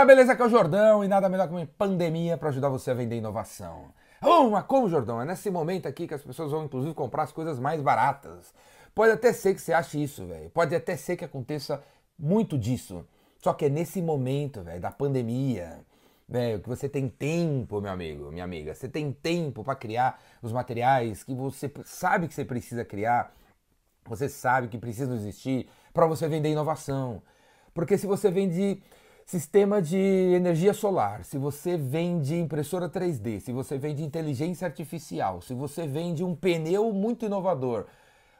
Galera, beleza? Aqui é o Jordão e nada melhor que uma pandemia para ajudar você a vender inovação. Oh, mas como, Jordão? É nesse momento aqui que as pessoas vão, inclusive, comprar as coisas mais baratas. Pode até ser que você ache isso, velho. Pode até ser que aconteça muito disso. Só que é nesse momento, velho, da pandemia, velho, que você tem tempo, meu amigo, minha amiga. Você tem tempo para criar os materiais que você sabe que você precisa criar. Você sabe que precisam existir para você vender inovação. Porque se você vende sistema de energia solar, se você vende impressora 3D, se você vende inteligência artificial, se você vende um pneu muito inovador,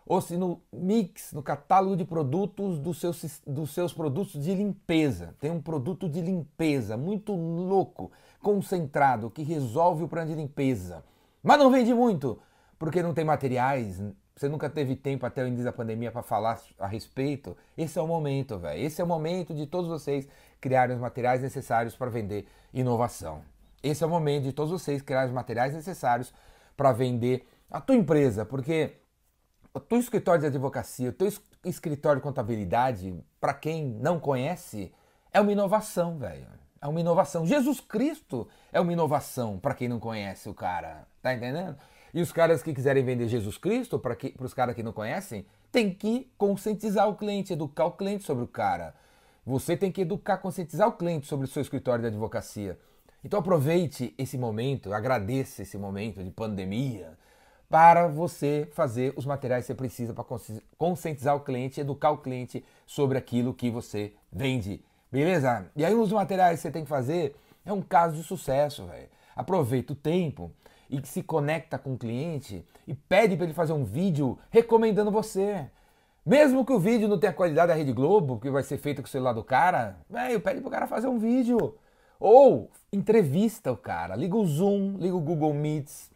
ou se no mix, no catálogo de produtos dos seus, dos seus produtos de limpeza, tem um produto de limpeza muito louco, concentrado, que resolve o problema de limpeza, mas não vende muito, porque não tem materiais, você nunca teve tempo até o início da pandemia para falar a respeito, esse é o momento, velho. Esse é o momento de todos vocês criarem os materiais necessários para vender inovação. Esse é o momento de todos vocês criarem os materiais necessários para vender a tua empresa, porque o teu escritório de advocacia, o teu escritório de contabilidade, para quem não conhece, é uma inovação, velho. É uma inovação. Jesus Cristo é uma inovação para quem não conhece o cara. Tá entendendo? E os caras que quiserem vender Jesus Cristo, para os caras que não conhecem, tem que conscientizar o cliente, educar o cliente sobre o cara. Você tem que educar, conscientizar o cliente sobre o seu escritório de advocacia. Então aproveite esse momento, agradeça esse momento de pandemia para você fazer os materiais que você precisa para conscientizar o cliente, educar o cliente sobre aquilo que você vende. Beleza? E aí um dos materiais que você tem que fazer é um caso de sucesso, velho. Aproveita o tempo e que se conecta com o cliente e pede para ele fazer um vídeo recomendando você. Mesmo que o vídeo não tenha qualidade da Rede Globo, que vai ser feito com o celular do cara, velho, pede pro cara fazer um vídeo. Ou entrevista o cara, liga o Zoom, liga o Google Meets,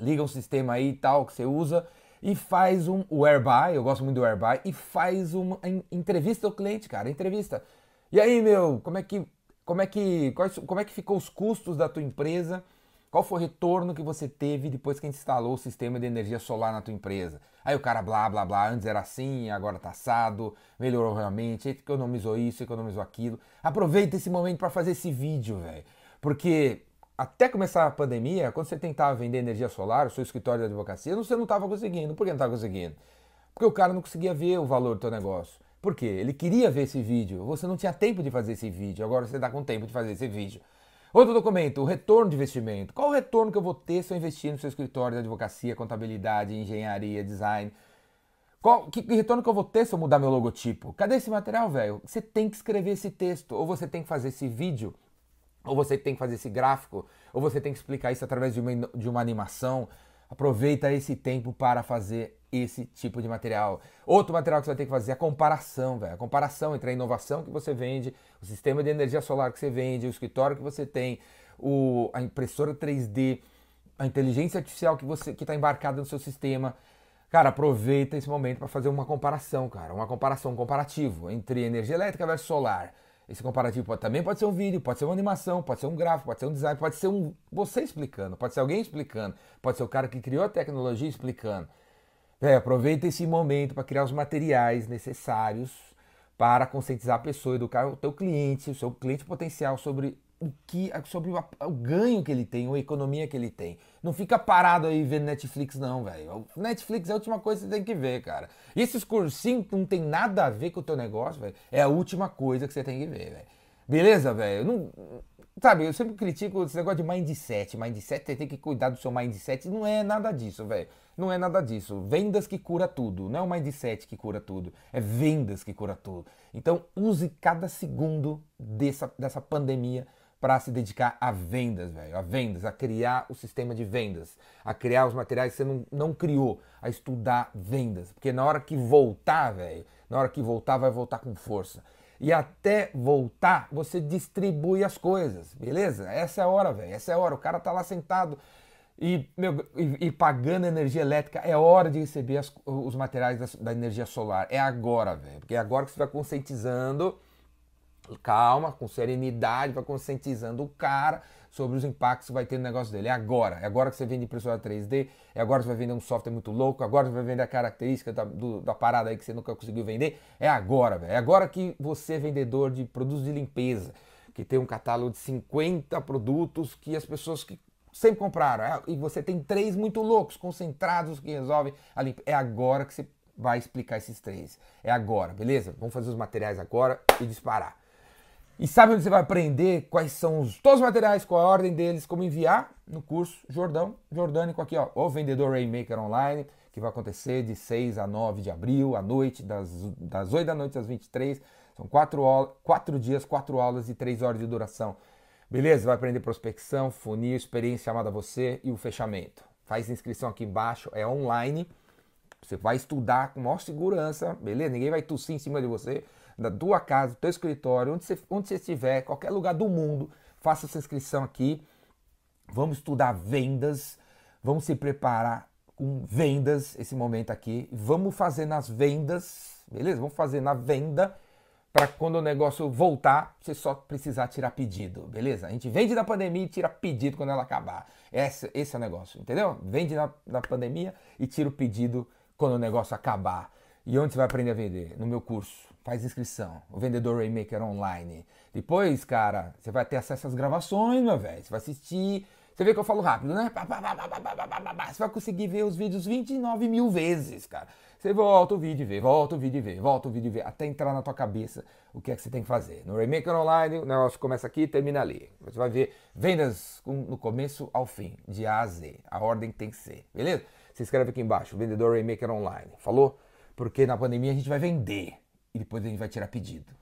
liga um sistema aí e tal que você usa e faz um o eu gosto muito do Airbuy, e faz uma entrevista ao cliente, cara, entrevista. E aí, meu, como é que como é que como é que ficou os custos da tua empresa? Qual foi o retorno que você teve depois que instalou o sistema de energia solar na tua empresa? Aí o cara blá blá blá, antes era assim, agora tá assado, melhorou realmente, economizou isso, economizou aquilo. Aproveita esse momento para fazer esse vídeo, velho. Porque até começar a pandemia, quando você tentava vender energia solar, o seu escritório de advocacia, você não estava conseguindo. Por que não estava conseguindo? Porque o cara não conseguia ver o valor do teu negócio. Por quê? Ele queria ver esse vídeo, você não tinha tempo de fazer esse vídeo, agora você está com tempo de fazer esse vídeo. Outro documento, o retorno de investimento. Qual o retorno que eu vou ter se eu investir no seu escritório de advocacia, contabilidade, engenharia, design? Qual, que, que retorno que eu vou ter se eu mudar meu logotipo? Cadê esse material, velho? Você tem que escrever esse texto, ou você tem que fazer esse vídeo, ou você tem que fazer esse gráfico, ou você tem que explicar isso através de uma, de uma animação. Aproveita esse tempo para fazer esse tipo de material. Outro material que você vai ter que fazer é a comparação, velho. A comparação entre a inovação que você vende, o sistema de energia solar que você vende, o escritório que você tem, o, a impressora 3D, a inteligência artificial que você que está embarcada no seu sistema. Cara, aproveita esse momento para fazer uma comparação, cara. Uma comparação, um comparativo entre energia elétrica versus solar. Esse comparativo pode, também pode ser um vídeo, pode ser uma animação, pode ser um gráfico, pode ser um design, pode ser um você explicando, pode ser alguém explicando, pode ser o cara que criou a tecnologia explicando. É, aproveita esse momento para criar os materiais necessários para conscientizar a pessoa, educar o teu cliente, o seu cliente potencial sobre o que, sobre o, o ganho que ele tem, a economia que ele tem. Não fica parado aí vendo Netflix não, velho. Netflix é a última coisa que você tem que ver, cara. E esses cursinhos não tem nada a ver com o teu negócio, velho, é a última coisa que você tem que ver, velho. Beleza, velho? Não, Sabe, eu sempre critico esse negócio de mindset. Mindset, tem que cuidar do seu mindset. Não é nada disso, velho. Não é nada disso. Vendas que cura tudo. Não é o mindset que cura tudo. É vendas que cura tudo. Então, use cada segundo dessa, dessa pandemia para se dedicar a vendas, velho. A vendas, a criar o sistema de vendas. A criar os materiais que você não, não criou. A estudar vendas. Porque na hora que voltar, velho, na hora que voltar, vai voltar com força e até voltar, você distribui as coisas, beleza? Essa é a hora, velho. Essa é a hora. O cara tá lá sentado e, meu, e, e pagando energia elétrica. É hora de receber as, os materiais da, da, energia solar. É agora, velho. Porque é agora que você vai conscientizando. Calma, com serenidade, vai conscientizando o cara sobre os impactos que vai ter no negócio dele. É agora. É agora que você vende impressora 3D, é agora que você vai vender um software muito louco, agora você vai vender a característica da, do, da parada aí que você nunca conseguiu vender. É agora, velho. É agora que você, vendedor de produtos de limpeza, que tem um catálogo de 50 produtos que as pessoas que sempre compraram. É, e você tem três muito loucos, concentrados, que resolvem a limpa. É agora que você vai explicar esses três. É agora, beleza? Vamos fazer os materiais agora e disparar. E sabe onde você vai aprender quais são os, todos os materiais, qual a ordem deles, como enviar? No curso Jordão, Jordânico aqui, ó, o Vendedor Rainmaker Online, que vai acontecer de 6 a 9 de abril, à noite, das, das 8 da noite às 23. São quatro, quatro dias, quatro aulas e três horas de duração. Beleza? Vai aprender prospecção, funil, experiência chamada você e o fechamento. Faz inscrição aqui embaixo, é online. Você vai estudar com maior segurança, beleza? Ninguém vai tossir em cima de você da tua casa, do teu escritório, onde você, onde você estiver, qualquer lugar do mundo, faça essa inscrição aqui. Vamos estudar vendas, vamos se preparar com vendas esse momento aqui. Vamos fazer nas vendas, beleza? Vamos fazer na venda para quando o negócio voltar, você só precisar tirar pedido, beleza? A gente vende da pandemia e tira pedido quando ela acabar. Esse, esse é o negócio, entendeu? Vende na, na pandemia e tira o pedido quando o negócio acabar. E onde você vai aprender a vender? No meu curso. Faz inscrição. O Vendedor Rainmaker Online. Depois, cara, você vai ter acesso às gravações, meu velho. Você vai assistir. Você vê que eu falo rápido, né? Você vai conseguir ver os vídeos 29 mil vezes, cara. Você volta o vídeo e vê, volta o vídeo e vê, volta o vídeo e vê, até entrar na tua cabeça o que é que você tem que fazer. No Rainmaker Online, o negócio começa aqui e termina ali. Você vai ver vendas no começo ao fim, de A a Z. A ordem tem que ser, beleza? Se inscreve aqui embaixo, Vendedor Rainmaker Online. Falou? Porque na pandemia a gente vai vender e depois a gente vai tirar pedido.